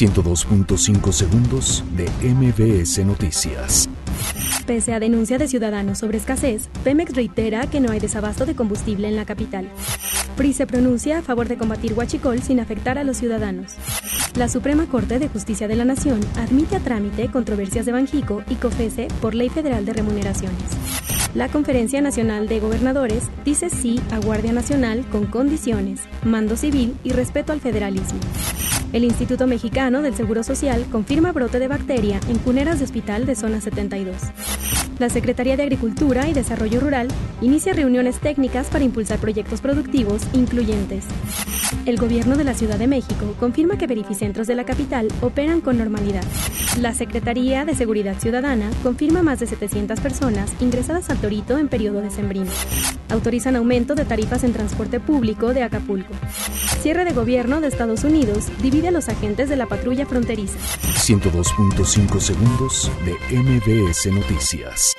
102.5 segundos de MBS Noticias. Pese a denuncia de ciudadanos sobre escasez, Pemex reitera que no hay desabasto de combustible en la capital. PRI se pronuncia a favor de combatir huachicol sin afectar a los ciudadanos. La Suprema Corte de Justicia de la Nación admite a trámite controversias de Banjico y COFESE por Ley Federal de Remuneraciones. La Conferencia Nacional de Gobernadores dice sí a Guardia Nacional con condiciones, mando civil y respeto al federalismo. El Instituto Mexicano del Seguro Social confirma brote de bacteria en cuneras de hospital de zona 72. La Secretaría de Agricultura y Desarrollo Rural inicia reuniones técnicas para impulsar proyectos productivos incluyentes. El gobierno de la Ciudad de México confirma que verificentros de la capital operan con normalidad. La Secretaría de Seguridad Ciudadana confirma más de 700 personas ingresadas al Torito en periodo de sembrino. Autorizan aumento de tarifas en transporte público de Acapulco. Cierre de gobierno de Estados Unidos divide a los agentes de la patrulla fronteriza. 102.5 segundos de MBS Noticias.